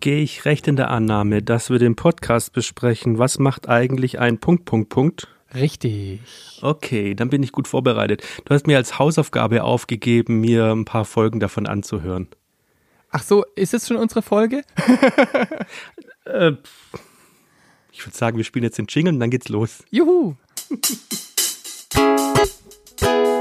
gehe ich recht in der Annahme, dass wir den Podcast besprechen. Was macht eigentlich ein Punkt, Punkt, Punkt? Richtig. Okay, dann bin ich gut vorbereitet. Du hast mir als Hausaufgabe aufgegeben, mir ein paar Folgen davon anzuhören. Ach so, ist es schon unsere Folge? Äh, ich würde sagen, wir spielen jetzt den Jingle und dann geht's los. Juhu.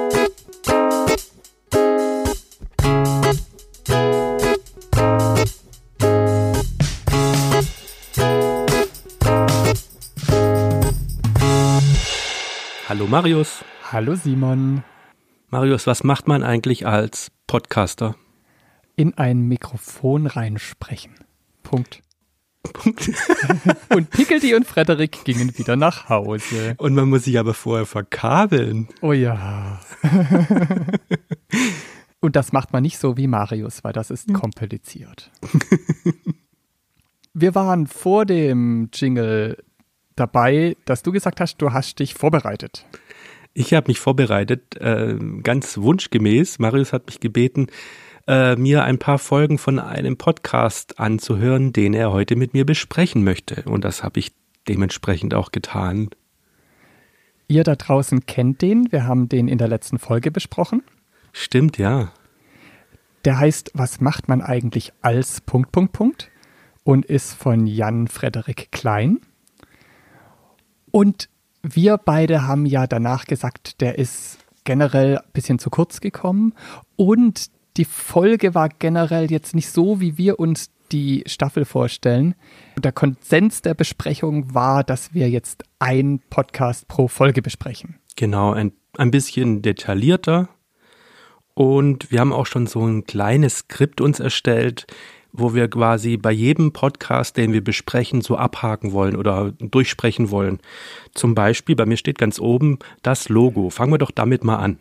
Hallo Marius. Hallo Simon. Marius, was macht man eigentlich als Podcaster? In ein Mikrofon reinsprechen. Punkt. Punkt. Und Pickelty und Frederik gingen wieder nach Hause. Und man muss sich aber vorher verkabeln. Oh ja. Und das macht man nicht so wie Marius, weil das ist kompliziert. Wir waren vor dem Jingle dabei, dass du gesagt hast, du hast dich vorbereitet. Ich habe mich vorbereitet, äh, ganz wunschgemäß. Marius hat mich gebeten, äh, mir ein paar Folgen von einem Podcast anzuhören, den er heute mit mir besprechen möchte. Und das habe ich dementsprechend auch getan. Ihr da draußen kennt den, wir haben den in der letzten Folge besprochen. Stimmt, ja. Der heißt Was macht man eigentlich als Punkt, Punkt, Punkt und ist von Jan Frederik Klein. Und wir beide haben ja danach gesagt, der ist generell ein bisschen zu kurz gekommen und die Folge war generell jetzt nicht so, wie wir uns die Staffel vorstellen. Und der Konsens der Besprechung war, dass wir jetzt ein Podcast pro Folge besprechen. Genau, ein, ein bisschen detaillierter. Und wir haben auch schon so ein kleines Skript uns erstellt, wo wir quasi bei jedem Podcast, den wir besprechen, so abhaken wollen oder durchsprechen wollen. Zum Beispiel, bei mir steht ganz oben das Logo. Fangen wir doch damit mal an.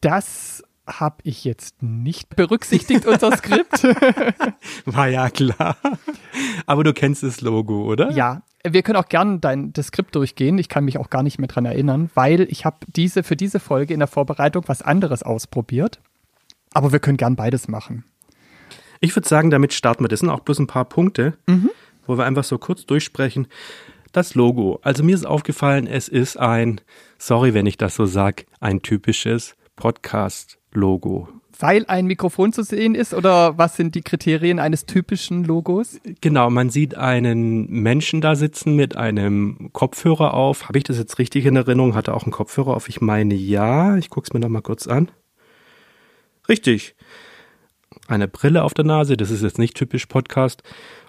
Das habe ich jetzt nicht berücksichtigt, unser Skript. War ja klar. Aber du kennst das Logo, oder? Ja, wir können auch gerne dein das Skript durchgehen. Ich kann mich auch gar nicht mehr dran erinnern, weil ich habe diese für diese Folge in der Vorbereitung was anderes ausprobiert. Aber wir können gern beides machen. Ich würde sagen, damit starten wir. Das sind auch bloß ein paar Punkte, Mhm. wo wir einfach so kurz durchsprechen. Das Logo. Also mir ist aufgefallen, es ist ein, sorry, wenn ich das so sag, ein typisches Podcast-Logo. Weil ein Mikrofon zu sehen ist oder was sind die Kriterien eines typischen Logos? Genau, man sieht einen Menschen da sitzen mit einem Kopfhörer auf. Habe ich das jetzt richtig in Erinnerung? Hat er auch einen Kopfhörer auf? Ich meine ja. Ich gucke es mir noch mal kurz an. Richtig. Eine Brille auf der Nase, das ist jetzt nicht typisch Podcast.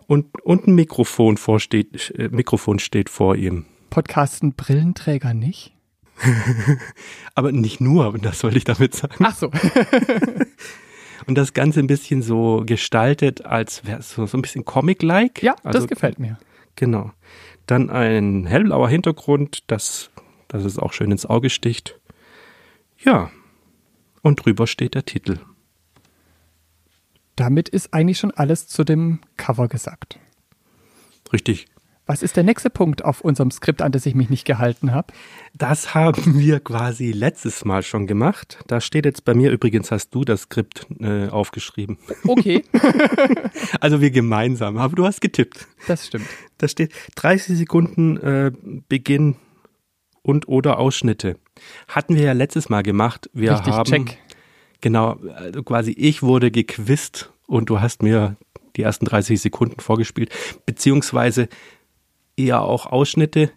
Und, und ein Mikrofon, vorsteht, äh, Mikrofon steht vor ihm. Podcasten Brillenträger nicht? Aber nicht nur, das wollte ich damit sagen. Ach so. Und das Ganze ein bisschen so gestaltet, als wäre es so, so ein bisschen Comic-like. Ja, Also das gefällt mir. Genau. Dann ein hellblauer Hintergrund, das, das es auch schön ins Auge sticht. Ja. Und drüber steht der Titel. Damit ist eigentlich schon alles zu dem Cover gesagt. Richtig. Was ist der nächste Punkt auf unserem Skript, an das ich mich nicht gehalten habe? Das haben wir quasi letztes Mal schon gemacht. Da steht jetzt bei mir übrigens, hast du das Skript äh, aufgeschrieben. Okay, Also wir gemeinsam, aber du hast getippt. das stimmt. Da steht 30 Sekunden äh, Beginn und oder Ausschnitte. Hatten wir ja letztes Mal gemacht. Wir Richtig, haben check. Genau also quasi ich wurde gequizt und du hast mir die ersten 30 Sekunden vorgespielt, beziehungsweise eher auch Ausschnitte,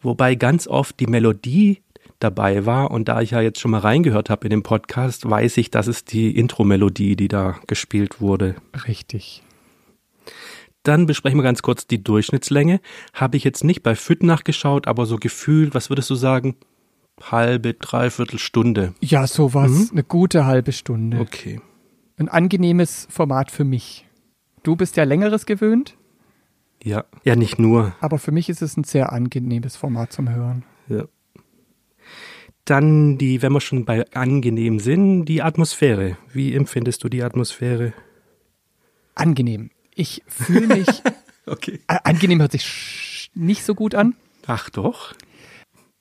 wobei ganz oft die Melodie dabei war und da ich ja jetzt schon mal reingehört habe in den Podcast, weiß ich, das ist die Intro-Melodie, die da gespielt wurde. Richtig. Dann besprechen wir ganz kurz die Durchschnittslänge. Habe ich jetzt nicht bei Fit nachgeschaut, aber so gefühlt, was würdest du sagen? Halbe, dreiviertel Stunde. Ja, sowas. Mhm. Eine gute halbe Stunde. Okay. Ein angenehmes Format für mich. Du bist ja längeres gewöhnt, Ja. Ja, nicht nur. aber für mich ist es ein sehr angenehmes Format zum Hören. Ja. Dann die, wenn wir schon bei angenehm sind, die Atmosphäre. Wie empfindest du die Atmosphäre? Angenehm. Ich fühle mich. Okay. angenehm hört sich nicht so gut an. Ach doch.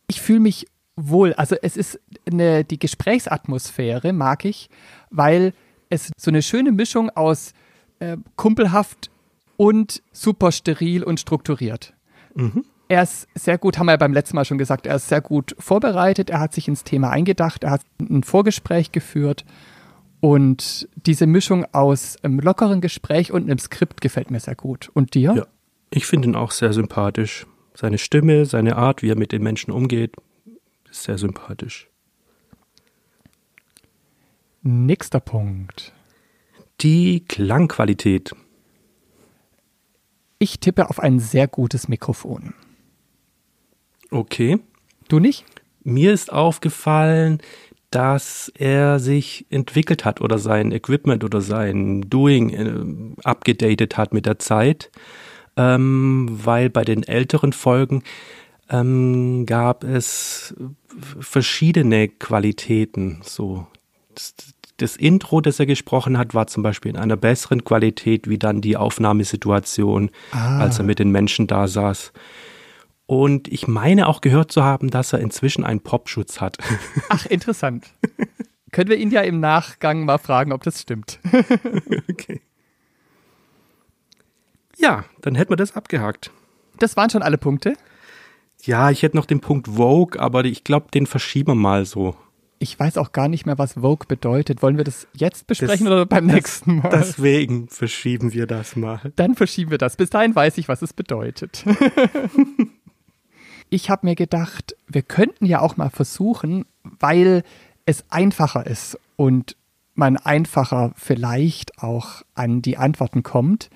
Ich fühle mich wohl. Also es ist eine, die Gesprächsatmosphäre mag ich, weil es so eine schöne Mischung aus äh, kumpelhaft und super steril und strukturiert. Mhm. Er ist sehr gut, haben wir ja beim letzten Mal schon gesagt, er ist sehr gut vorbereitet, er hat sich ins Thema eingedacht, er hat ein Vorgespräch geführt und diese Mischung aus einem lockeren Gespräch und einem Skript gefällt mir sehr gut. Und dir? Ja. Ich finde ihn auch sehr sympathisch. Seine Stimme, seine Art, wie er mit den Menschen umgeht, ist sehr sympathisch. Nächster Punkt. Die Klangqualität. Ich tippe auf ein sehr gutes Mikrofon. Okay. Du nicht? Mir ist aufgefallen, dass er sich entwickelt hat oder sein Equipment oder sein Doing äh, abgedatet hat mit der Zeit, ähm, weil bei den älteren Folgen ähm, gab es verschiedene Qualitäten. So das, das Intro, das er gesprochen hat, war zum Beispiel in einer besseren Qualität wie dann die Aufnahmesituation, Ah. als er mit den Menschen da saß. Und ich meine auch gehört zu haben, dass er inzwischen einen Popschutz hat. Ach, interessant. Können wir ihn ja im Nachgang mal fragen, ob das stimmt. okay. Ja, dann hätten wir das abgehakt. Das waren schon alle Punkte. Ja, ich hätte noch den Punkt Vogue, aber ich glaube, den verschieben wir mal so. Ich weiß auch gar nicht mehr, was Vogue bedeutet. Wollen wir das jetzt besprechen oder beim das- nächsten Mal? Deswegen verschieben wir das mal. Dann verschieben wir das. Bis dahin weiß ich, was es bedeutet. ich habe mir gedacht, wir könnten ja auch mal versuchen, weil es einfacher ist und man einfacher vielleicht auch an die Antworten kommt,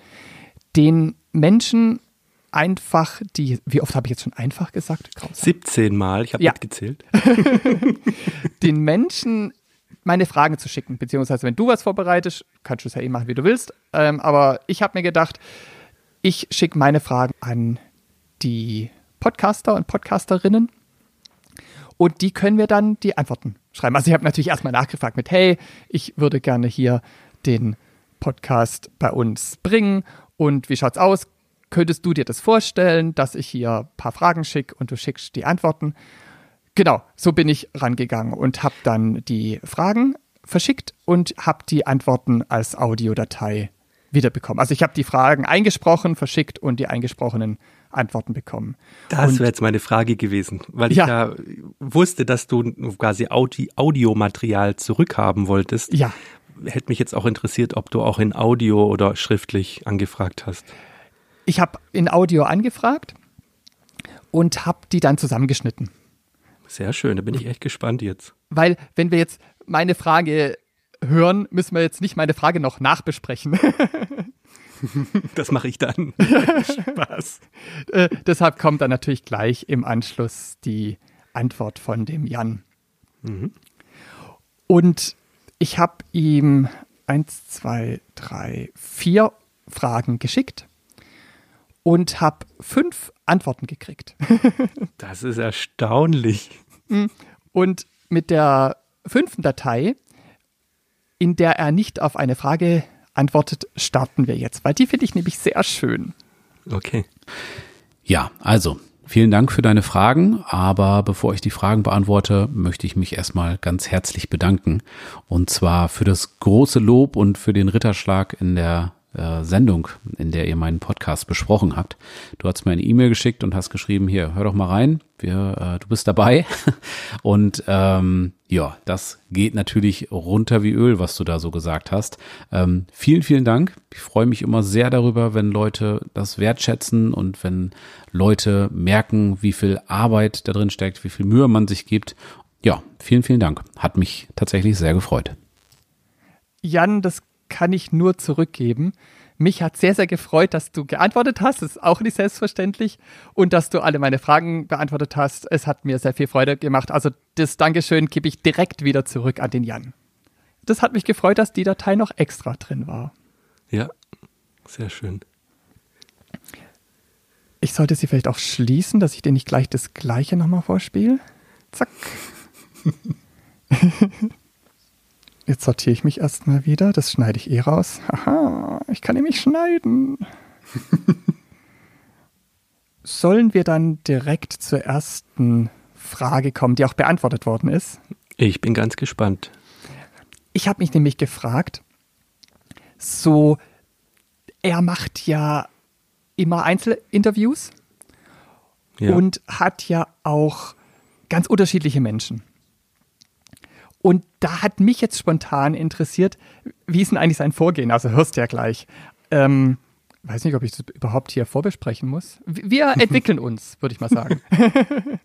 den Menschen einfach die, wie oft habe ich jetzt schon einfach gesagt? Grausam. 17 Mal, ich habe Ja. mitgezählt. den Menschen meine Fragen zu schicken. Beziehungsweise, wenn du was vorbereitest, kannst du es ja eh machen, wie du willst. Ähm, aber ich habe mir gedacht, ich schicke meine Fragen an die Podcaster und Podcasterinnen. Und die können wir dann die Antworten schreiben. Also ich habe natürlich erstmal nachgefragt mit, hey, ich würde gerne hier den Podcast bei uns bringen. Und wie schaut's aus? Könntest du dir das vorstellen, dass ich hier ein paar Fragen schicke und du schickst die Antworten? Genau, so bin ich rangegangen und habe dann die Fragen verschickt und habe die Antworten als Audiodatei wiederbekommen. Also ich habe die Fragen eingesprochen, verschickt und die eingesprochenen Antworten bekommen. Das wäre jetzt meine Frage gewesen, weil ich Ja. ja wusste, dass du quasi Audi Audiomaterial zurückhaben wolltest. Ja, Hätte mich jetzt auch interessiert, ob du auch in Audio oder schriftlich angefragt hast. Ich habe in Audio angefragt und habe die dann zusammengeschnitten. Sehr schön, da bin ich echt gespannt jetzt. Weil wenn wir jetzt meine Frage hören, müssen wir jetzt nicht meine Frage noch nachbesprechen. Das mache ich dann. Spaß. äh, deshalb kommt dann natürlich gleich im Anschluss die Antwort von dem Jan. Und ich habe ihm eins, zwei, drei, vier Fragen geschickt und habe fünf Antworten gekriegt. Das ist erstaunlich. Und mit der fünften Datei, in der er nicht auf eine Frage antwortet, starten wir jetzt, weil die finde ich nämlich sehr schön. Okay. Ja, also vielen Dank für deine Fragen, aber bevor ich die Fragen beantworte, möchte ich mich erstmal ganz herzlich bedanken und zwar für das große Lob und für den Ritterschlag in der äh, Sendung, in der ihr meinen Podcast besprochen habt. Du hast mir eine E-Mail geschickt und hast geschrieben, hier, hör doch mal rein, wir, äh, du bist dabei. Und ähm, ja, das geht natürlich runter wie Öl, was du da so gesagt hast. Ähm, vielen, vielen Dank. Ich freue mich immer sehr darüber, wenn Leute das wertschätzen und wenn Leute merken, wie viel Arbeit da drin steckt, wie viel Mühe man sich gibt. Ja, vielen, vielen Dank. Hat mich tatsächlich sehr gefreut. Jan, das kann ich nur zurückgeben. Mich hat sehr, sehr gefreut, dass du geantwortet hast. Das ist auch nicht selbstverständlich. Und dass du alle meine Fragen beantwortet hast. Es hat mir sehr viel Freude gemacht. Also das Dankeschön gebe ich direkt wieder zurück an den Jan. Das hat mich gefreut, dass die Datei noch extra drin war. Ja, sehr schön. Ich sollte sie vielleicht auch schließen, dass ich dir nicht gleich das gleiche nochmal vorspiele. Zack. Jetzt sortiere ich mich erstmal wieder. Das schneide ich eh raus. Haha, ich kann nämlich schneiden. Sollen wir dann direkt zur ersten Frage kommen, die auch beantwortet worden ist? Ich bin ganz gespannt. Ich habe mich nämlich gefragt, so, er macht ja immer Einzelinterviews Ja. und hat ja auch ganz unterschiedliche Menschen. Und da hat mich jetzt spontan interessiert, wie ist denn eigentlich sein Vorgehen? Also hörst du ja gleich. Ähm, weiß nicht, ob ich das überhaupt hier vorbesprechen muss. Wir entwickeln uns, würde ich mal sagen.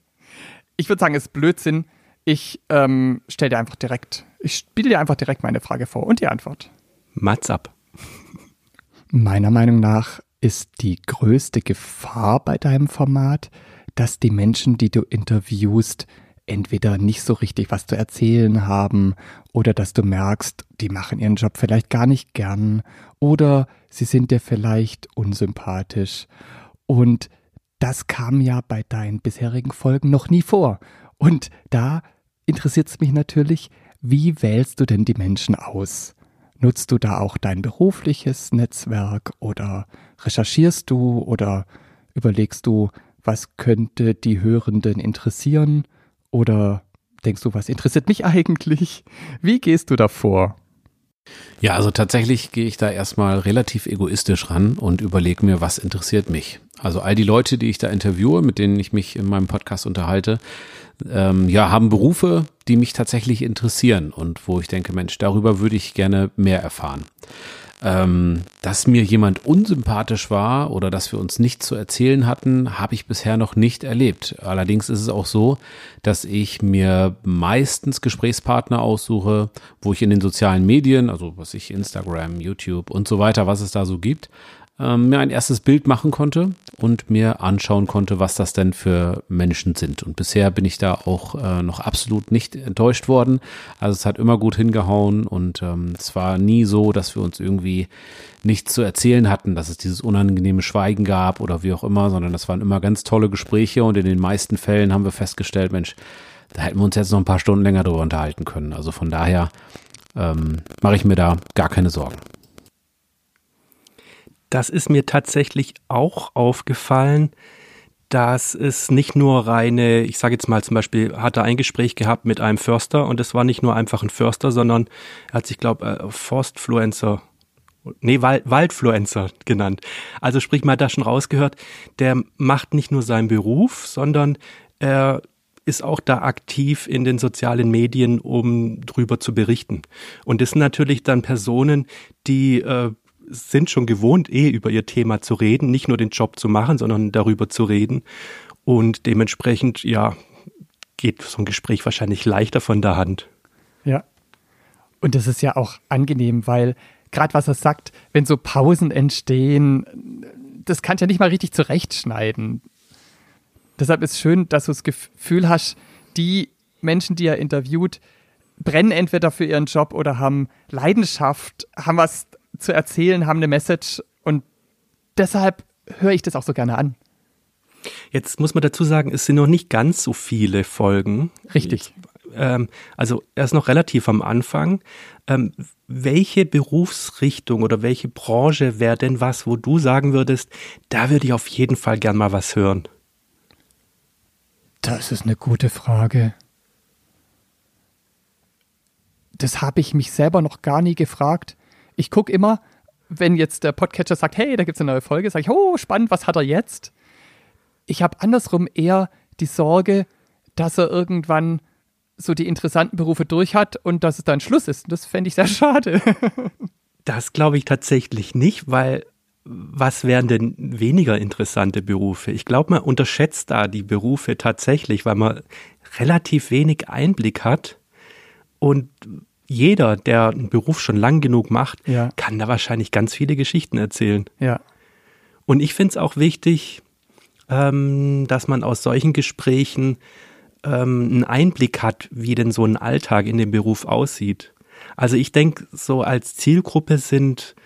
ich würde sagen, es ist Blödsinn. Ich ähm, stelle dir einfach direkt, ich spiele dir einfach direkt meine Frage vor und die Antwort. Mats ab. Meiner Meinung nach ist die größte Gefahr bei deinem Format, dass die Menschen, die du interviewst, entweder nicht so richtig was zu erzählen haben oder dass du merkst, die machen ihren Job vielleicht gar nicht gern oder sie sind dir vielleicht unsympathisch. Und das kam ja bei deinen bisherigen Folgen noch nie vor. Und da interessiert es mich natürlich, wie wählst du denn die Menschen aus? Nutzt du da auch dein berufliches Netzwerk oder recherchierst du oder überlegst du, was könnte die Hörenden interessieren? Oder denkst du, was interessiert mich eigentlich? Wie gehst du da vor? Ja, also tatsächlich gehe ich da erstmal relativ egoistisch ran und überlege mir, was interessiert mich. Also all die Leute, die ich da interviewe, mit denen ich mich in meinem Podcast unterhalte, ähm, ja, haben Berufe, die mich tatsächlich interessieren und wo ich denke, Mensch, darüber würde ich gerne mehr erfahren. Ähm, dass mir jemand unsympathisch war oder dass wir uns nichts zu erzählen hatten, habe ich bisher noch nicht erlebt. Allerdings ist es auch so, dass ich mir meistens Gesprächspartner aussuche, wo ich in den sozialen Medien, also was ich Instagram, YouTube und so weiter, was es da so gibt, mir ein erstes Bild machen konnte und mir anschauen konnte, was das denn für Menschen sind. Und bisher bin ich da auch äh, noch absolut nicht enttäuscht worden. Also es hat immer gut hingehauen und ähm, es war nie so, dass wir uns irgendwie nichts zu erzählen hatten, dass es dieses unangenehme Schweigen gab oder wie auch immer, sondern das waren immer ganz tolle Gespräche und in den meisten Fällen haben wir festgestellt, Mensch, da hätten wir uns jetzt noch ein paar Stunden länger drüber unterhalten können. Also von daher ähm, mache ich mir da gar keine Sorgen. Das ist mir tatsächlich auch aufgefallen, dass es nicht nur reine, ich sage jetzt mal zum Beispiel, hat er ein Gespräch gehabt mit einem Förster und es war nicht nur einfach ein Förster, sondern er hat sich, glaube äh, Forstfluencer, nee, Wald, Waldfluencer genannt. Also sprich mal da schon rausgehört, der macht nicht nur seinen Beruf, sondern er ist auch da aktiv in den sozialen Medien, um drüber zu berichten. Und das sind natürlich dann Personen, die äh, sind schon gewohnt, eh über ihr Thema zu reden, nicht nur den Job zu machen, sondern darüber zu reden. Und dementsprechend, ja, geht so ein Gespräch wahrscheinlich leichter von der Hand. Ja. Und das ist ja auch angenehm, weil gerade was er sagt, wenn so Pausen entstehen, das kann ja nicht mal richtig zurechtschneiden. Deshalb ist schön, dass du das Gefühl hast, die Menschen, die er interviewt, brennen entweder für ihren Job oder haben Leidenschaft, haben was zu erzählen, haben eine Message und deshalb höre ich das auch so gerne an. Jetzt muss man dazu sagen, es sind noch nicht ganz so viele Folgen. Richtig. Ähm, also er ist noch relativ am Anfang. Ähm, welche Berufsrichtung oder welche Branche wäre denn was, wo du sagen würdest, da würde ich auf jeden Fall gern mal was hören? Das ist eine gute Frage. Das habe ich mich selber noch gar nie gefragt. Ich gucke immer, wenn jetzt der Podcatcher sagt, hey, da gibt es eine neue Folge, sage ich, oh, spannend, was hat er jetzt? Ich habe andersrum eher die Sorge, dass er irgendwann so die interessanten Berufe durch hat und dass es dann Schluss ist. Das fände ich sehr schade. Das glaube ich tatsächlich nicht, weil was wären denn weniger interessante Berufe? Ich glaube, man unterschätzt da die Berufe tatsächlich, weil man relativ wenig Einblick hat und jeder, der einen Beruf schon lang genug macht, Ja. kann da wahrscheinlich ganz viele Geschichten erzählen. ja, Und ich finde es auch wichtig, ähm, dass man aus solchen Gesprächen ähm, einen Einblick hat, wie denn so ein Alltag in dem Beruf aussieht. Also ich denke, so als Zielgruppe sind,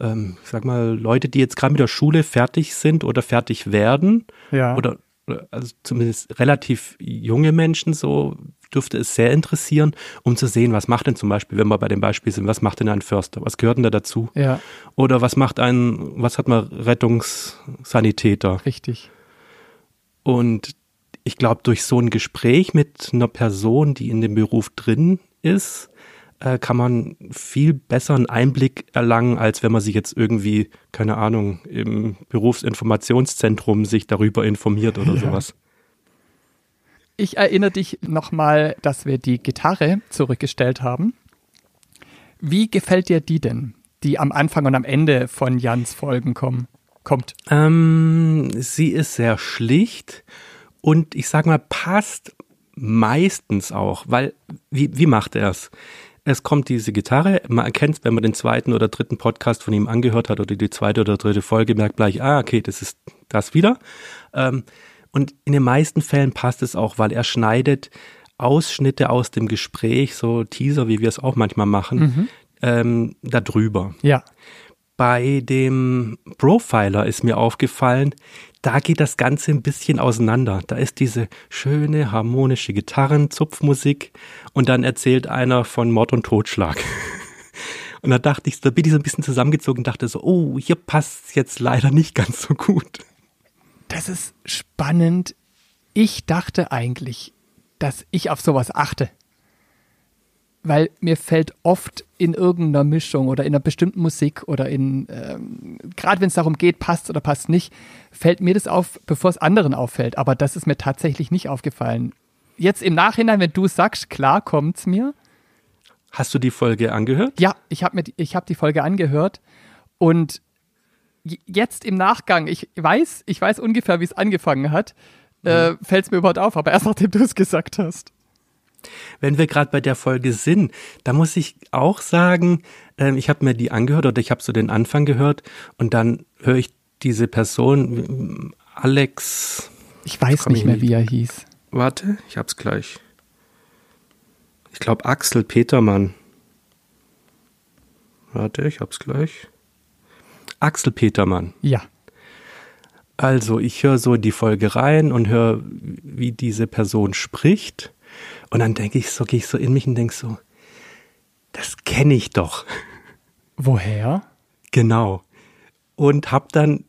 ähm, ich sag mal, Leute, die jetzt gerade mit der Schule fertig sind oder fertig werden ja. oder oder also zumindest relativ junge Menschen, so dürfte es sehr interessieren, um zu sehen, was macht denn zum Beispiel, wenn wir bei dem Beispiel sind, was macht denn ein Förster? Was gehört denn da dazu? ja, Oder was macht ein, was hat man Rettungssanitäter? richtig. Und ich glaube, durch so ein Gespräch mit einer Person, die in dem Beruf drin ist, äh, kann man viel besseren Einblick erlangen, als wenn man sich jetzt irgendwie, keine Ahnung, im Berufsinformationszentrum sich darüber informiert oder ja. sowas. Ich erinnere dich nochmal, dass wir die Gitarre zurückgestellt haben. Wie gefällt dir die denn, die am Anfang und am Ende von Jans Folgen kommen, kommt? Ähm, sie ist sehr schlicht und ich sag mal, passt meistens auch, weil, wie, wie macht er es? Es kommt diese Gitarre, man erkennt, wenn man den zweiten oder dritten Podcast von ihm angehört hat oder die zweite oder dritte Folge, merkt gleich, ah, okay, das ist das wieder. Ähm, und in den meisten Fällen passt es auch, weil er schneidet Ausschnitte aus dem Gespräch, so Teaser, wie wir es auch manchmal machen, mhm. ähm, darüber. Ja. Bei dem Profiler ist mir aufgefallen, da geht das Ganze ein bisschen auseinander. Da ist diese schöne, harmonische Gitarrenzupfmusik und dann erzählt einer von Mord und Totschlag. Und da dachte ich, da bin ich so ein bisschen zusammengezogen und dachte so, oh, hier passt es jetzt leider nicht ganz so gut. Das ist spannend. Ich dachte eigentlich, dass ich auf sowas achte. Weil mir fällt oft in irgendeiner Mischung oder in einer bestimmten Musik oder in, ähm, gerade wenn es darum geht, passt oder passt nicht, fällt mir das auf, bevor es anderen auffällt. Aber das ist mir tatsächlich nicht aufgefallen. Jetzt im Nachhinein, wenn du sagst, klar kommt es mir. Hast du die Folge angehört? Ja, ich habe hab die Folge angehört und jetzt im Nachgang, ich weiß, ich weiß ungefähr, wie es angefangen hat, äh, mhm. fällt es mir überhaupt auf, aber erst nachdem du es gesagt hast. Wenn wir gerade bei der Folge sind, da muss ich auch sagen, äh, ich habe mir die angehört oder ich habe so den Anfang gehört und dann höre ich diese Person, Alex. Ich weiß nicht mehr, wie er hieß. Warte, ich hab's gleich. Ich glaube Axel Petermann. Warte, ich hab's gleich. Axel Petermann. Ja. Also, ich höre so die Folge rein und höre, wie diese Person spricht. Und dann denke ich so, gehe ich so in mich und denke so, das kenne ich doch. Woher? Genau. Und habe dann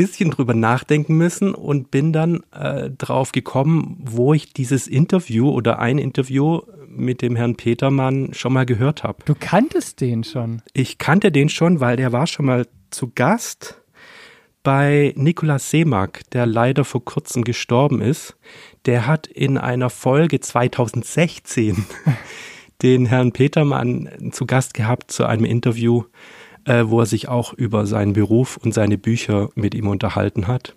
bisschen drüber nachdenken müssen und bin dann äh, drauf gekommen, wo ich dieses Interview oder ein Interview mit dem Herrn Petermann schon mal gehört habe. Du kanntest den schon? Ich kannte den schon, weil der war schon mal zu Gast bei Nikolaus Seemack, der leider vor kurzem gestorben ist. Der hat in einer Folge 2016 den Herrn Petermann zu Gast gehabt zu einem Interview, äh, wo er sich auch über seinen Beruf und seine Bücher mit ihm unterhalten hat.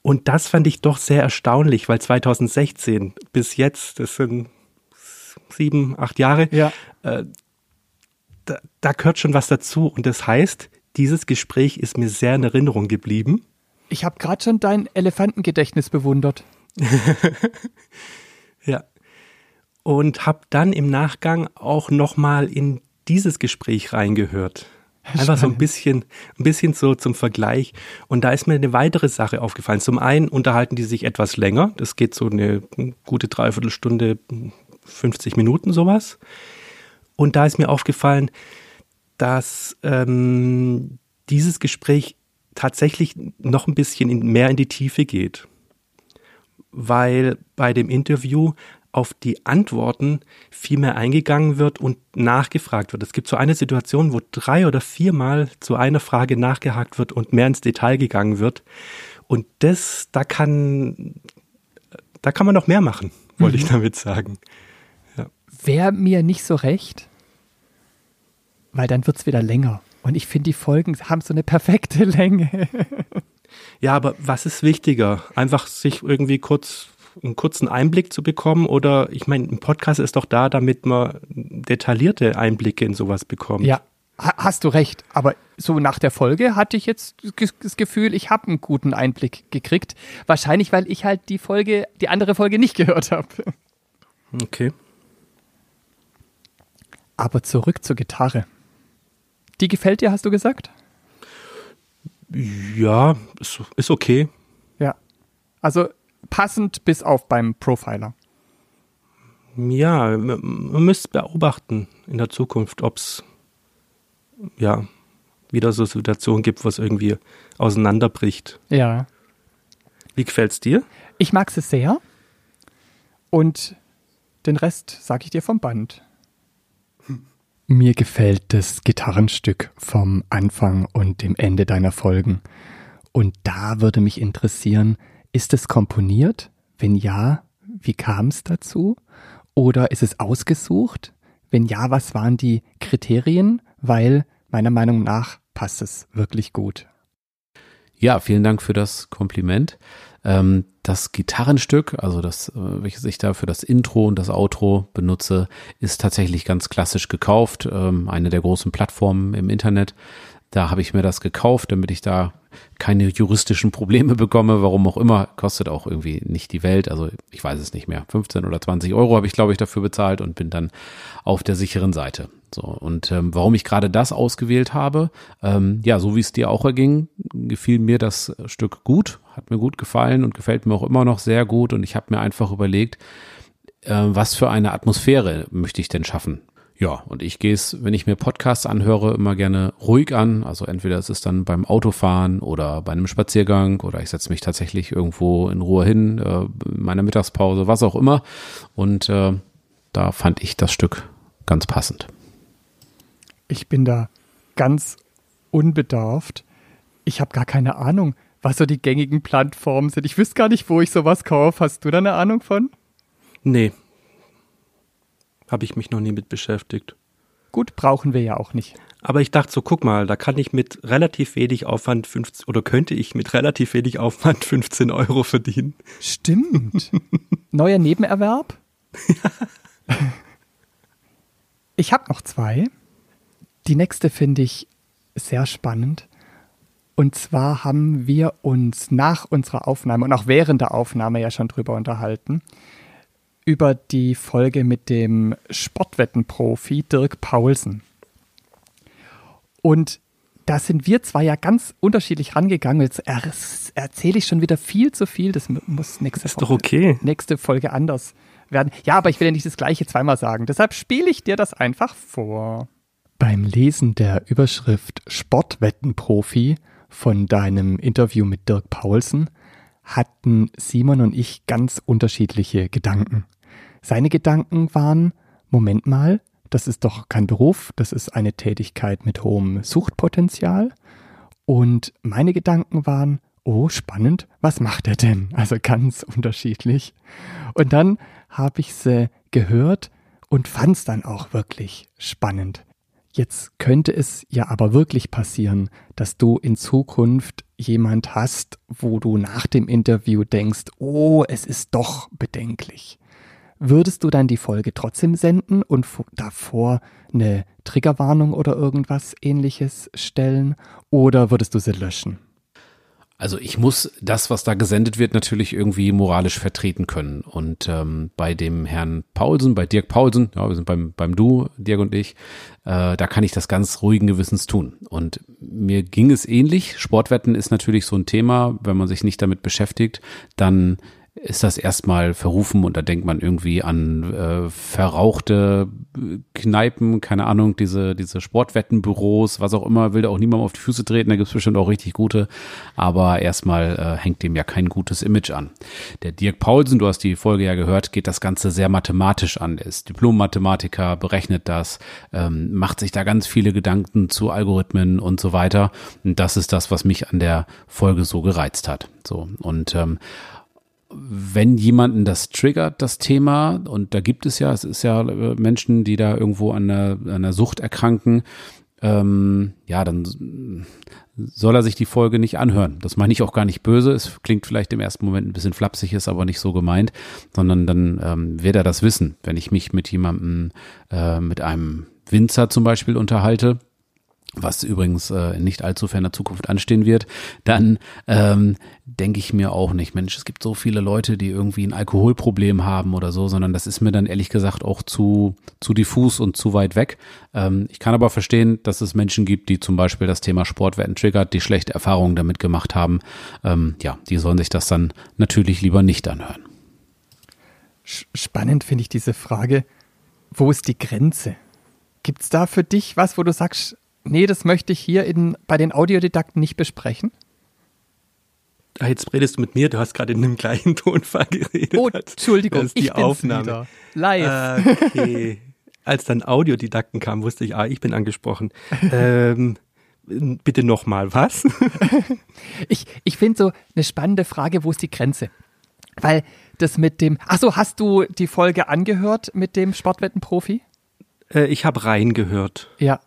Und das fand ich doch sehr erstaunlich, weil 2016 bis jetzt, das sind sieben, acht Jahre, ja. äh, da, da gehört schon was dazu. Und das heißt, dieses Gespräch ist mir sehr in Erinnerung geblieben. Ich habe gerade schon dein Elefantengedächtnis bewundert. ja. Und habe dann im Nachgang auch nochmal in dieses Gespräch reingehört. Einfach so ein bisschen, ein bisschen so zum Vergleich. Und da ist mir eine weitere Sache aufgefallen. Zum einen unterhalten die sich etwas länger. Das geht so eine gute Dreiviertelstunde, 50 Minuten sowas. Und da ist mir aufgefallen, dass ähm, dieses Gespräch tatsächlich noch ein bisschen in, mehr in die Tiefe geht. Weil bei dem Interview auf die Antworten viel mehr eingegangen wird und nachgefragt wird. Es gibt so eine Situation, wo drei oder viermal zu einer Frage nachgehakt wird und mehr ins Detail gegangen wird. Und das, da kann, da kann man noch mehr machen, wollte mhm. ich damit sagen. Ja. Wäre mir nicht so recht, weil dann wird es wieder länger. Und ich finde, die Folgen haben so eine perfekte Länge. ja, aber was ist wichtiger? Einfach sich irgendwie kurz einen kurzen Einblick zu bekommen oder ich meine, ein Podcast ist doch da, damit man detaillierte Einblicke in sowas bekommt. Ja, hast du recht. Aber so nach der Folge hatte ich jetzt das Gefühl, ich habe einen guten Einblick gekriegt. Wahrscheinlich, weil ich halt die Folge, die andere Folge nicht gehört habe. Okay. Aber zurück zur Gitarre. Die gefällt dir, hast du gesagt? Ja, ist, ist okay. Ja. Also passend bis auf beim Profiler. Ja, man müsste beobachten in der Zukunft, ob es ja wieder so Situationen gibt, wo es irgendwie auseinanderbricht. Ja. Wie gefällt es dir? Ich mag es sehr. Und den Rest sage ich dir vom Band. Mir gefällt das Gitarrenstück vom Anfang und dem Ende deiner Folgen. Und da würde mich interessieren, ist es komponiert? Wenn ja, wie kam es dazu? Oder ist es ausgesucht? Wenn ja, was waren die Kriterien? Weil meiner Meinung nach passt es wirklich gut. Ja, vielen Dank für das Kompliment. Ähm, das Gitarrenstück, also das, äh, welches ich da für das Intro und das Outro benutze, ist tatsächlich ganz klassisch gekauft. Ähm, eine der großen Plattformen im Internet. Da habe ich mir das gekauft, damit ich da keine juristischen Probleme bekomme, warum auch immer, kostet auch irgendwie nicht die Welt. Also ich weiß es nicht mehr. 15 oder 20 Euro habe ich, glaube ich, dafür bezahlt und bin dann auf der sicheren Seite. So, und ähm, warum ich gerade das ausgewählt habe, ähm, ja, so wie es dir auch erging, gefiel mir das Stück gut, hat mir gut gefallen und gefällt mir auch immer noch sehr gut. Und ich habe mir einfach überlegt, äh, was für eine Atmosphäre möchte ich denn schaffen ja, und ich gehe es, wenn ich mir Podcasts anhöre, immer gerne ruhig an. Also entweder ist es dann beim Autofahren oder bei einem Spaziergang oder ich setze mich tatsächlich irgendwo in Ruhe hin, äh, in meiner Mittagspause, was auch immer. Und äh, da fand ich das Stück ganz passend. Ich bin da ganz unbedarft. Ich habe gar keine Ahnung, was so die gängigen Plattformen sind. Ich wüsste gar nicht, wo ich sowas kaufe. Hast du da eine Ahnung von? Nee, habe ich mich noch nie mit beschäftigt. Gut, brauchen wir ja auch nicht. Aber ich dachte so, guck mal, da kann ich mit relativ wenig Aufwand 15, oder könnte ich mit relativ wenig Aufwand 15 Euro verdienen. Stimmt. Neuer Nebenerwerb? ich habe noch zwei. Die nächste finde ich sehr spannend. Und zwar haben wir uns nach unserer Aufnahme und auch während der Aufnahme ja schon drüber unterhalten, über die Folge mit dem Sportwettenprofi Dirk Paulsen. Und da sind wir zwei ja ganz unterschiedlich rangegangen. Jetzt erzähle ich schon wieder viel zu viel. Das muss nächste, ist Folge, doch okay. nächste Folge anders werden. Ja, aber ich will ja nicht das Gleiche zweimal sagen. Deshalb spiele ich dir das einfach vor. Beim Lesen der Überschrift Sportwettenprofi von deinem Interview mit Dirk Paulsen hatten Simon und ich ganz unterschiedliche Gedanken. Seine Gedanken waren, Moment mal, das ist doch kein Beruf, das ist eine Tätigkeit mit hohem Suchtpotenzial. Und meine Gedanken waren, oh, spannend, was macht er denn? Also ganz unterschiedlich. Und dann habe ich sie gehört und fand es dann auch wirklich spannend. Jetzt könnte es ja aber wirklich passieren, dass du in Zukunft jemand hast, wo du nach dem Interview denkst, oh, es ist doch bedenklich. Würdest du dann die Folge trotzdem senden und davor eine Triggerwarnung oder irgendwas ähnliches stellen oder würdest du sie löschen? Also ich muss das, was da gesendet wird, natürlich irgendwie moralisch vertreten können. Und ähm, bei dem Herrn Paulsen, bei Dirk Paulsen, ja, wir sind beim, beim Du, Dirk und ich, äh, da kann ich das ganz ruhigen Gewissens tun. Und mir ging es ähnlich. Sportwetten ist natürlich so ein Thema, wenn man sich nicht damit beschäftigt, dann ist das erstmal verrufen und da denkt man irgendwie an äh, verrauchte Kneipen, keine Ahnung, diese, diese Sportwettenbüros, was auch immer, will da auch niemand auf die Füße treten, da gibt's bestimmt auch richtig gute, aber erstmal äh, hängt dem ja kein gutes Image an. Der Dirk Paulsen, du hast die Folge ja gehört, geht das Ganze sehr mathematisch an, ist Diplom-Mathematiker, berechnet das, ähm, macht sich da ganz viele Gedanken zu Algorithmen und so weiter und das ist das, was mich an der Folge so gereizt hat. So und ähm, wenn jemanden das triggert, das Thema, und da gibt es ja, es ist ja äh, Menschen, die da irgendwo an einer, einer Sucht erkranken, ähm, ja, dann soll er sich die Folge nicht anhören. Das meine ich auch gar nicht böse. Es klingt vielleicht im ersten Moment ein bisschen flapsig, ist aber nicht so gemeint, sondern dann ähm, wird er das wissen, wenn ich mich mit jemandem, äh, mit einem Winzer zum Beispiel unterhalte, was übrigens äh, in nicht allzu ferner Zukunft anstehen wird, dann ähm, denke ich mir auch nicht, Mensch, es gibt so viele Leute, die irgendwie ein Alkoholproblem haben oder so, sondern das ist mir dann ehrlich gesagt auch zu, zu diffus und zu weit weg. Ähm, ich kann aber verstehen, dass es Menschen gibt, die zum Beispiel das Thema Sportwetten triggert, die schlechte Erfahrungen damit gemacht haben. Ähm, ja, die sollen sich das dann natürlich lieber nicht anhören. Spannend finde ich diese Frage, wo ist die Grenze? Gibt es da für dich was, wo du sagst, nee, das möchte ich hier in, bei den Audiodidakten nicht besprechen? Ah, jetzt redest du mit mir, du hast gerade in dem gleichen Tonfall geredet. Oh, Entschuldigung, das ist die ich Aufnahme. Wieder. Live. Okay. als dann Audiodidakten kam, wusste ich, ah, ich bin angesprochen. ähm, bitte nochmal, was? ich ich finde so eine spannende Frage, wo ist die Grenze? Weil das mit dem, ach so, hast du die Folge angehört mit dem Sportwettenprofi? Äh, ich habe reingehört. Ja,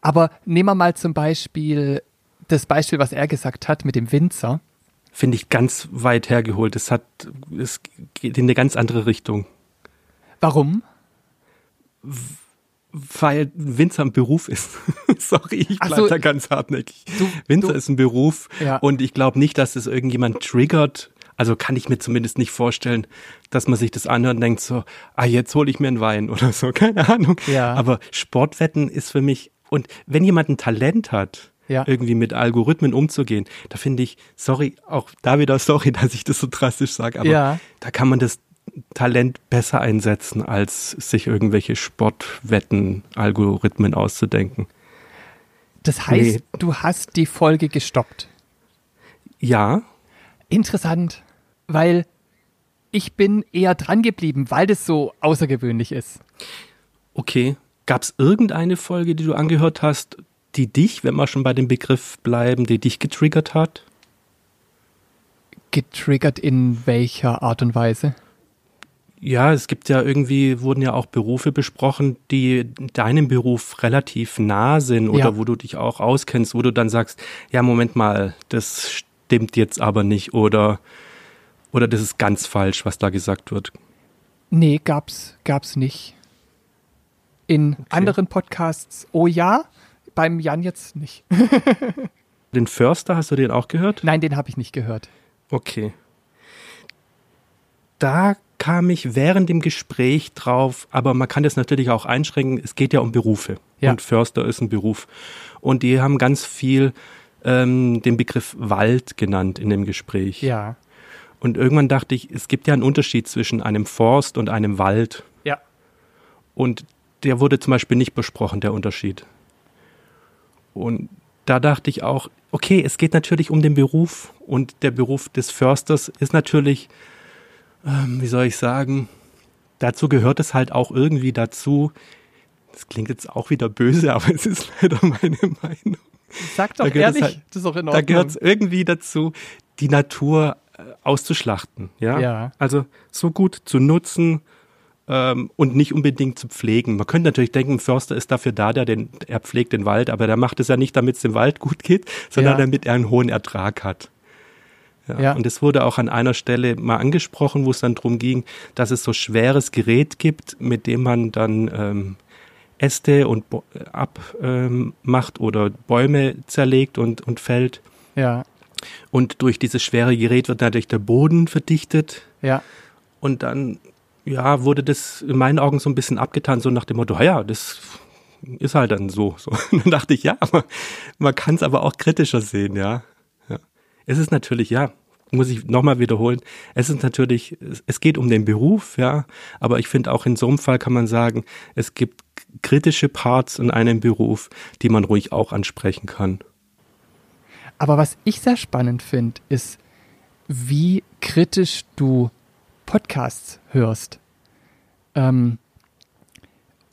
aber nehmen wir mal zum Beispiel das Beispiel, was er gesagt hat mit dem Winzer. Finde ich ganz weit hergeholt. Es hat, es geht in eine ganz andere Richtung. Warum? Weil Winzer ein Beruf ist. Sorry, ich bleibe so, da ganz hartnäckig. Du, Winzer du, ist ein Beruf ja. und ich glaube nicht, dass es irgendjemand triggert. Also kann ich mir zumindest nicht vorstellen, dass man sich das anhört und denkt so, ah, jetzt hole ich mir einen Wein oder so, keine Ahnung. Ja. Aber Sportwetten ist für mich, und wenn jemand ein Talent hat, ja. irgendwie mit Algorithmen umzugehen, da finde ich, sorry, auch da wieder sorry, dass ich das so drastisch sage, aber ja. da kann man das Talent besser einsetzen, als sich irgendwelche Sportwetten-Algorithmen auszudenken. Das heißt, nee. du hast die Folge gestoppt. Ja. Interessant, weil ich bin eher dran geblieben, weil das so außergewöhnlich ist. Okay. Gab es irgendeine Folge, die du angehört hast, die dich, wenn wir schon bei dem Begriff bleiben, die dich getriggert hat? Getriggert in welcher Art und Weise? Ja, es gibt ja irgendwie, wurden ja auch Berufe besprochen, die deinem Beruf relativ nah sind oder ja. wo du dich auch auskennst, wo du dann sagst, ja, Moment mal, das stimmt jetzt aber nicht oder, oder das ist ganz falsch, was da gesagt wird. Nee, gab's, gab's nicht. In okay. anderen Podcasts, oh ja, beim Jan jetzt nicht. den Förster, hast du den auch gehört? Nein, den habe ich nicht gehört. Okay. Da kam ich während dem Gespräch drauf, aber man kann das natürlich auch einschränken. Es geht ja um Berufe. Ja. Und Förster ist ein Beruf. Und die haben ganz viel ähm, den Begriff Wald genannt in dem Gespräch. Ja. Und irgendwann dachte ich, es gibt ja einen Unterschied zwischen einem Forst und einem Wald. Ja. Und der wurde zum Beispiel nicht besprochen, der Unterschied. Und da dachte ich auch, okay, es geht natürlich um den Beruf und der Beruf des Försters ist natürlich, ähm, wie soll ich sagen, dazu gehört es halt auch irgendwie dazu. Das klingt jetzt auch wieder böse, aber es ist leider meine Meinung. Sag doch ehrlich, halt, das ist auch in Ordnung. Da gehört es irgendwie dazu, die Natur äh, auszuschlachten. Ja? ja. Also so gut zu nutzen, ähm, und nicht unbedingt zu pflegen. Man könnte natürlich denken, ein Förster ist dafür da, der den, er pflegt den Wald, aber der macht es ja nicht, damit es dem Wald gut geht, sondern ja. damit er einen hohen Ertrag hat. Ja, ja. Und es wurde auch an einer Stelle mal angesprochen, wo es dann darum ging, dass es so schweres Gerät gibt, mit dem man dann ähm, Äste und Bo abmacht ähm, oder Bäume zerlegt und, und fällt. Ja. Und durch dieses schwere Gerät wird natürlich der Boden verdichtet. Ja. Und dann ja, wurde das in meinen Augen so ein bisschen abgetan, so nach dem Motto, ja, das ist halt dann so. so. Dann dachte ich, ja, aber man kann es aber auch kritischer sehen, ja. ja. Es ist natürlich, ja, muss ich nochmal wiederholen, es ist natürlich, es geht um den Beruf, ja, aber ich finde auch in so einem Fall kann man sagen, es gibt kritische Parts in einem Beruf, die man ruhig auch ansprechen kann. Aber was ich sehr spannend finde, ist, wie kritisch du Podcasts hörst. Ähm,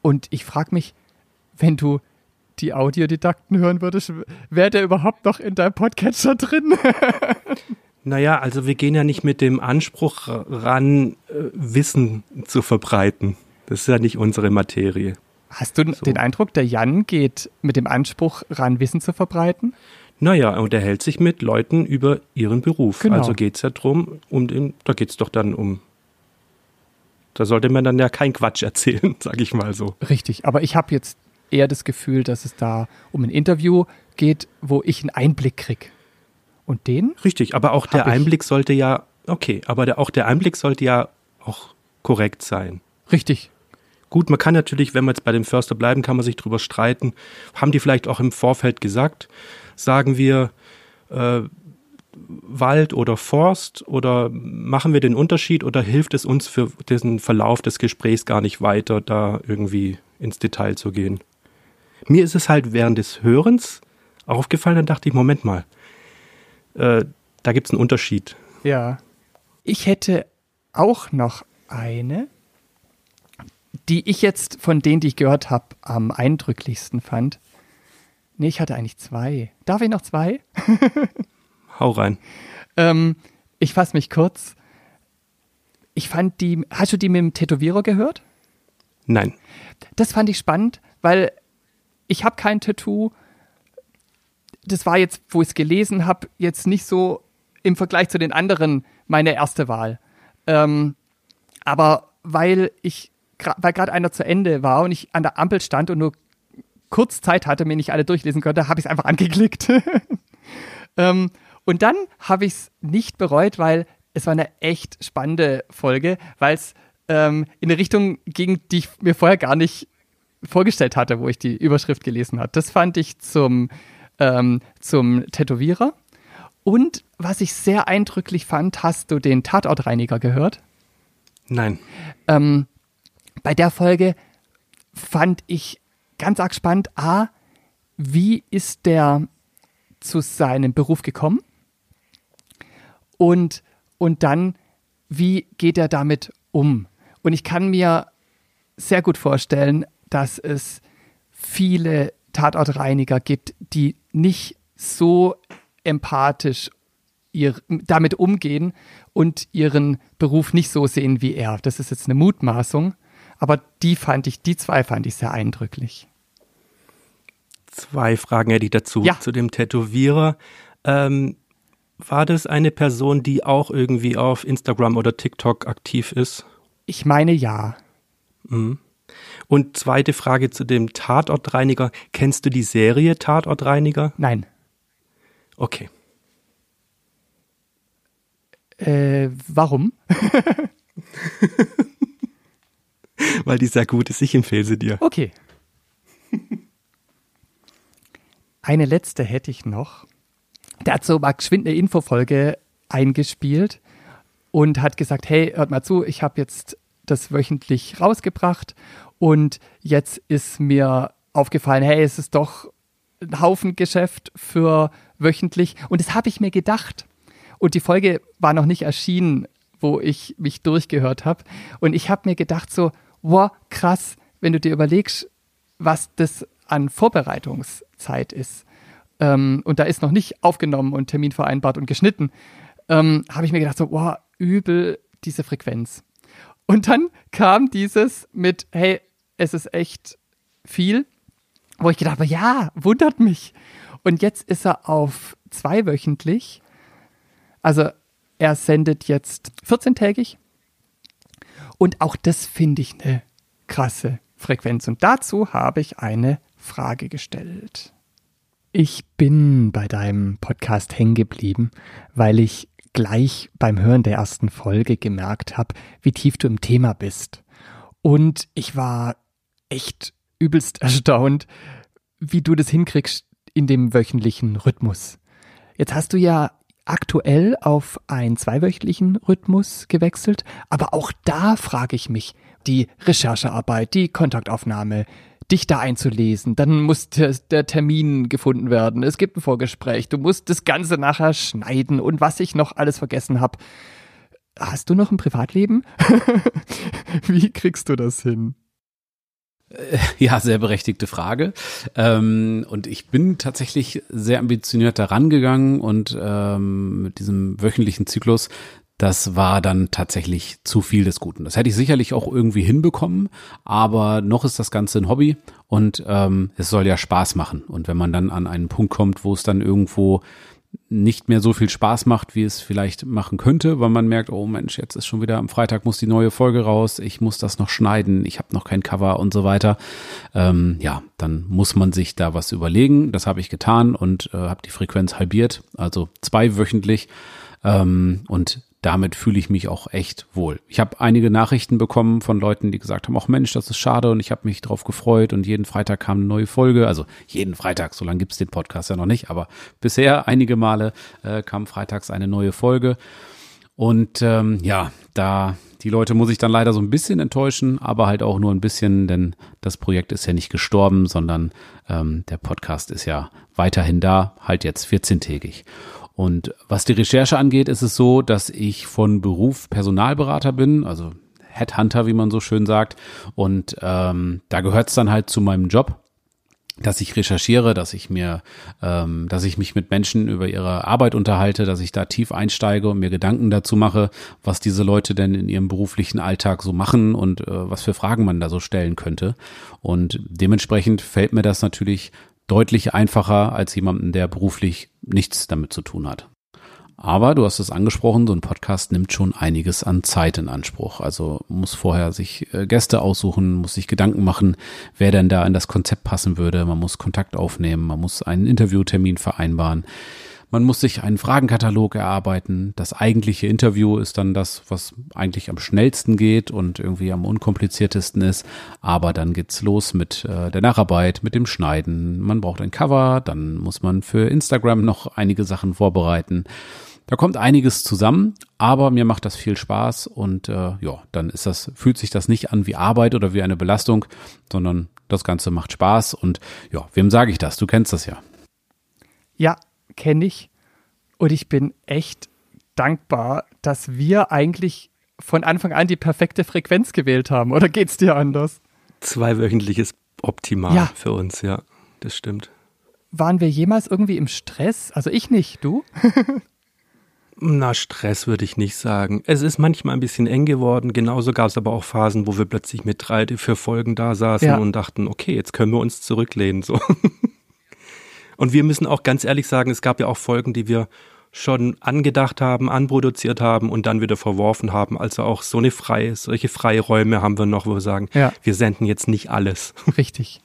und ich frage mich, wenn du die Audiodidakten hören würdest, wäre der überhaupt noch in deinem Podcatcher drin? naja, also wir gehen ja nicht mit dem Anspruch ran, äh, Wissen zu verbreiten. Das ist ja nicht unsere Materie. Hast du so. den Eindruck, der Jan geht mit dem Anspruch ran, Wissen zu verbreiten? Naja, und er hält sich mit Leuten über ihren Beruf. Genau. Also geht es ja drum, um den, da geht es doch dann um. Da sollte man dann ja kein Quatsch erzählen, sag ich mal so. Richtig, aber ich habe jetzt eher das Gefühl, dass es da um ein Interview geht, wo ich einen Einblick krieg. Und den? Richtig, aber auch der Einblick sollte ja, okay, aber der, auch der Einblick sollte ja auch korrekt sein. Richtig. Gut, man kann natürlich, wenn wir jetzt bei dem Förster bleiben, kann man sich drüber streiten. Haben die vielleicht auch im Vorfeld gesagt? Sagen wir, äh, Wald oder Forst oder machen wir den Unterschied oder hilft es uns für diesen Verlauf des Gesprächs gar nicht weiter, da irgendwie ins Detail zu gehen? Mir ist es halt während des Hörens aufgefallen, dann dachte ich, Moment mal, äh, da gibt es einen Unterschied. Ja. Ich hätte auch noch eine, die ich jetzt von denen, die ich gehört habe, am eindrücklichsten fand. Nee, ich hatte eigentlich zwei. Darf ich noch zwei? Hau rein. Ähm, ich fasse mich kurz. Ich fand die. Hast du die mit dem Tätowierer gehört? Nein. Das fand ich spannend, weil ich habe kein Tattoo. Das war jetzt, wo ich es gelesen habe, jetzt nicht so im Vergleich zu den anderen meine erste Wahl. Ähm, aber weil ich, weil gerade einer zu Ende war und ich an der Ampel stand und nur kurz Zeit hatte, mir nicht alle durchlesen konnte, habe ich es einfach angeklickt. ähm, und dann habe ich es nicht bereut, weil es war eine echt spannende Folge, weil es ähm, in eine Richtung ging, die ich mir vorher gar nicht vorgestellt hatte, wo ich die Überschrift gelesen habe. Das fand ich zum, ähm, zum Tätowierer. Und was ich sehr eindrücklich fand, hast du den Tatortreiniger gehört? Nein. Ähm, bei der Folge fand ich ganz arg spannend, a, wie ist der zu seinem Beruf gekommen? Und, und dann, wie geht er damit um? Und ich kann mir sehr gut vorstellen, dass es viele Tatortreiniger gibt, die nicht so empathisch ihr, damit umgehen und ihren Beruf nicht so sehen wie er. Das ist jetzt eine Mutmaßung, aber die fand ich, die zwei fand ich sehr eindrücklich. Zwei Fragen hätte ich dazu. Ja. Zu dem Tätowierer. Ähm, war das eine Person, die auch irgendwie auf Instagram oder TikTok aktiv ist? Ich meine ja. Mhm. Und zweite Frage zu dem Tatortreiniger. Kennst du die Serie Tatortreiniger? Nein. Okay. Äh, warum? Weil die sehr gut ist. Ich empfehle sie dir. Okay. Eine letzte hätte ich noch. Der hat so mal geschwind eine Infofolge eingespielt und hat gesagt, hey, hört mal zu, ich habe jetzt das wöchentlich rausgebracht und jetzt ist mir aufgefallen, hey, es ist doch ein Haufen Geschäft für wöchentlich und das habe ich mir gedacht. Und die Folge war noch nicht erschienen, wo ich mich durchgehört habe und ich habe mir gedacht so, wow, krass, wenn du dir überlegst, was das an Vorbereitungszeit ist. Ähm, und da ist noch nicht aufgenommen und Termin vereinbart und geschnitten, ähm, habe ich mir gedacht, so, wow, übel diese Frequenz. Und dann kam dieses mit, hey, es ist echt viel, wo ich gedacht habe, ja, wundert mich. Und jetzt ist er auf zweiwöchentlich. Also er sendet jetzt 14-tägig. Und auch das finde ich eine krasse Frequenz. Und dazu habe ich eine Frage gestellt. Ich bin bei deinem Podcast hängen geblieben, weil ich gleich beim Hören der ersten Folge gemerkt habe, wie tief du im Thema bist. Und ich war echt übelst erstaunt, wie du das hinkriegst in dem wöchentlichen Rhythmus. Jetzt hast du ja aktuell auf einen zweiwöchentlichen Rhythmus gewechselt, aber auch da frage ich mich, die Recherchearbeit, die Kontaktaufnahme, dich da einzulesen, dann muss der, der, Termin gefunden werden, es gibt ein Vorgespräch, du musst das Ganze nachher schneiden und was ich noch alles vergessen habe. Hast du noch ein Privatleben? Wie kriegst du das hin? Ja, sehr berechtigte Frage. Ähm, und ich bin tatsächlich sehr ambitioniert daran gegangen und ähm, mit diesem wöchentlichen Zyklus das war dann tatsächlich zu viel des Guten. Das hätte ich sicherlich auch irgendwie hinbekommen, aber noch ist das Ganze ein Hobby und ähm, es soll ja Spaß machen. Und wenn man dann an einen Punkt kommt, wo es dann irgendwo nicht mehr so viel Spaß macht, wie es vielleicht machen könnte, weil man merkt, oh Mensch, jetzt ist schon wieder am Freitag muss die neue Folge raus, ich muss das noch schneiden, ich habe noch kein Cover und so weiter. Ähm, ja, dann muss man sich da was überlegen. Das habe ich getan und äh, habe die Frequenz halbiert, also zwei wöchentlich. Ähm, und damit fühle ich mich auch echt wohl. Ich habe einige Nachrichten bekommen von Leuten, die gesagt haben, ach Mensch, das ist schade und ich habe mich drauf gefreut und jeden Freitag kam eine neue Folge. Also jeden Freitag, so lange gibt's den Podcast ja noch nicht, aber bisher einige Male äh, kam freitags eine neue Folge. Und ähm, ja, da die Leute muss ich dann leider so ein bisschen enttäuschen, aber halt auch nur ein bisschen, denn das Projekt ist ja nicht gestorben, sondern ähm, der Podcast ist ja weiterhin da, halt jetzt 14-tägig. Und was die Recherche angeht, ist es so, dass ich von Beruf Personalberater bin, also Headhunter, wie man so schön sagt. Und ähm, da gehört es dann halt zu meinem Job, dass ich recherchiere, dass ich mir, ähm, dass ich mich mit Menschen über ihre Arbeit unterhalte, dass ich da tief einsteige und mir Gedanken dazu mache, was diese Leute denn in ihrem beruflichen Alltag so machen und äh, was für Fragen man da so stellen könnte. Und dementsprechend fällt mir das natürlich deutlich einfacher als jemanden, der beruflich nichts damit zu tun hat. Aber du hast es angesprochen, so ein Podcast nimmt schon einiges an Zeit in Anspruch. Also muss vorher sich äh, Gäste aussuchen, muss sich Gedanken machen, wer denn da in das Konzept passen würde. Man muss Kontakt aufnehmen, man muss einen Interviewtermin vereinbaren. Man muss sich einen Fragenkatalog erarbeiten. Das eigentliche Interview ist dann das, was eigentlich am schnellsten geht und irgendwie am unkompliziertesten ist. Aber dann geht's los mit äh, der Nacharbeit, mit dem Schneiden. Man braucht ein Cover, dann muss man für Instagram noch einige Sachen vorbereiten. Da kommt einiges zusammen, aber mir macht das viel Spaß und äh, ja, dann ist das, fühlt sich das nicht an wie Arbeit oder wie eine Belastung, sondern das Ganze macht Spaß und ja, wem sage ich das? Du kennst das ja. Ja, kenne ich. Und ich bin echt dankbar, dass wir eigentlich von Anfang an die perfekte Frequenz gewählt haben. Oder geht's dir anders? Zweiwöchentliches optimal Ja. für uns, ja. Das stimmt. Waren wir jemals irgendwie im Stress? Also ich nicht, du? Na, Stress würde ich nicht sagen. Es ist manchmal ein bisschen eng geworden. Genauso gab es aber auch Phasen, wo wir plötzlich mit drei, vier Folgen da saßen Ja. und dachten, okay, jetzt können wir uns zurücklehnen. So. Und wir müssen auch ganz ehrlich sagen, es gab ja auch Folgen, die wir schon angedacht haben, anproduziert haben und dann wieder verworfen haben. Also auch so eine freie, solche freie Räume haben wir noch, wo wir sagen, Ja. wir senden jetzt nicht alles. Richtig.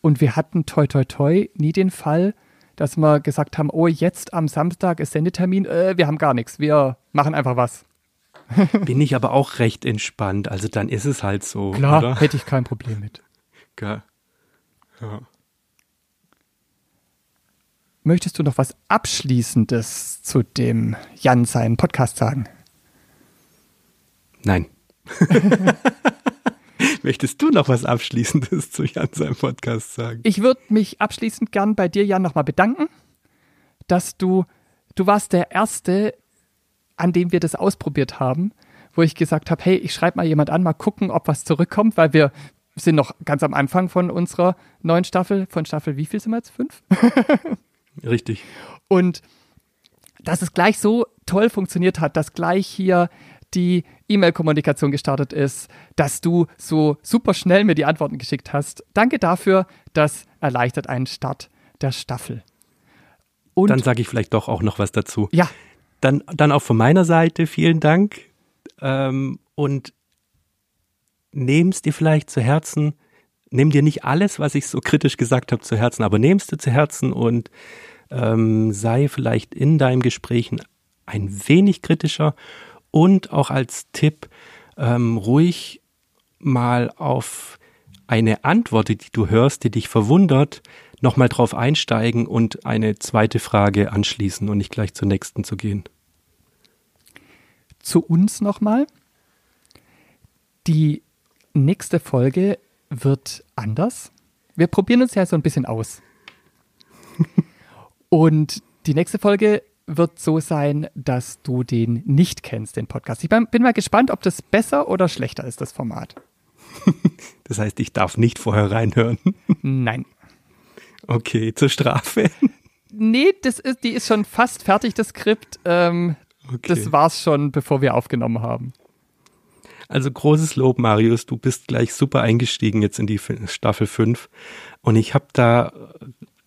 Und wir hatten toi toi toi nie den Fall, dass wir gesagt haben, oh, jetzt am Samstag ist Sendetermin, äh, wir haben gar nichts, wir machen einfach was. Bin ich aber auch recht entspannt. Also dann ist es halt so. Klar, Oder? hätte ich kein Problem mit. Gell. Ja. Möchtest du noch was Abschließendes zu dem Jan seinen Podcast sagen? Nein. Möchtest du noch was Abschließendes zu Jan seinem Podcast sagen? Ich würde mich abschließend gern bei dir, Jan, nochmal bedanken, dass du, du warst der Erste, an dem wir das ausprobiert haben, wo ich gesagt habe, hey, ich schreibe mal jemand an, mal gucken, ob was zurückkommt, weil wir sind noch ganz am Anfang von unserer neuen Staffel. Von Staffel, wie viel sind wir jetzt? Fünf? Richtig. Und dass es gleich so toll funktioniert hat, dass gleich hier die E-Mail-Kommunikation gestartet ist, dass du so super schnell mir die Antworten geschickt hast. Danke dafür, das erleichtert einen Start der Staffel. Und Dann sage ich vielleicht doch auch noch was dazu. ja, Dann, dann auch von meiner Seite vielen Dank. Ähm, und nehm's dir vielleicht zu Herzen. Nimm dir nicht alles, was ich so kritisch gesagt habe, zu Herzen, aber nimm's dir zu Herzen und ähm, sei vielleicht in deinem Gesprächen ein wenig kritischer und auch als Tipp ähm, ruhig mal auf eine Antwort, die du hörst, die dich verwundert, nochmal drauf einsteigen und eine zweite Frage anschließen und nicht gleich zur nächsten zu gehen. zu uns nochmal. Die nächste Folge wird anders. Wir probieren uns ja so ein bisschen aus. Und die nächste Folge wird so sein, dass du den nicht kennst, den Podcast. Ich bin mal gespannt, ob das besser oder schlechter ist, das Format. Das heißt, ich darf nicht vorher reinhören. Nein. Okay, zur Strafe. Nee, das ist, die ist schon fast fertig, das Skript. Ähm, Okay. Das war's schon, bevor wir aufgenommen haben. Also großes Lob, Marius. Du bist gleich super eingestiegen jetzt in die Staffel 5. Und ich habe da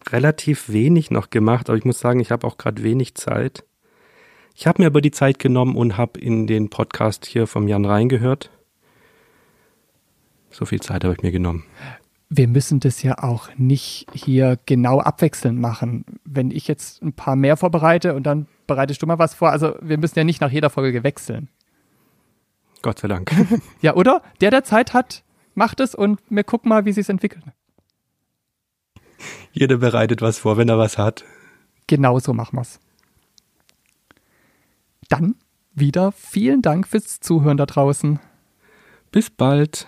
relativ wenig noch gemacht, aber ich muss sagen, ich habe auch gerade wenig Zeit. Ich habe mir aber die Zeit genommen und habe in den Podcast hier vom Jan reingehört. So viel Zeit habe ich mir genommen. wir müssen das ja auch nicht hier genau abwechselnd machen. Wenn ich jetzt ein paar mehr vorbereite und dann bereitest du mal was vor, also wir müssen ja nicht nach jeder Folge wechseln. Gott sei Dank. Ja, oder? Der, der Zeit hat, macht es und wir gucken mal, wie sich entwickelt. Jeder bereitet was vor, wenn er was hat. Genau so machen wir's. Dann wieder vielen Dank fürs Zuhören da draußen. Bis bald.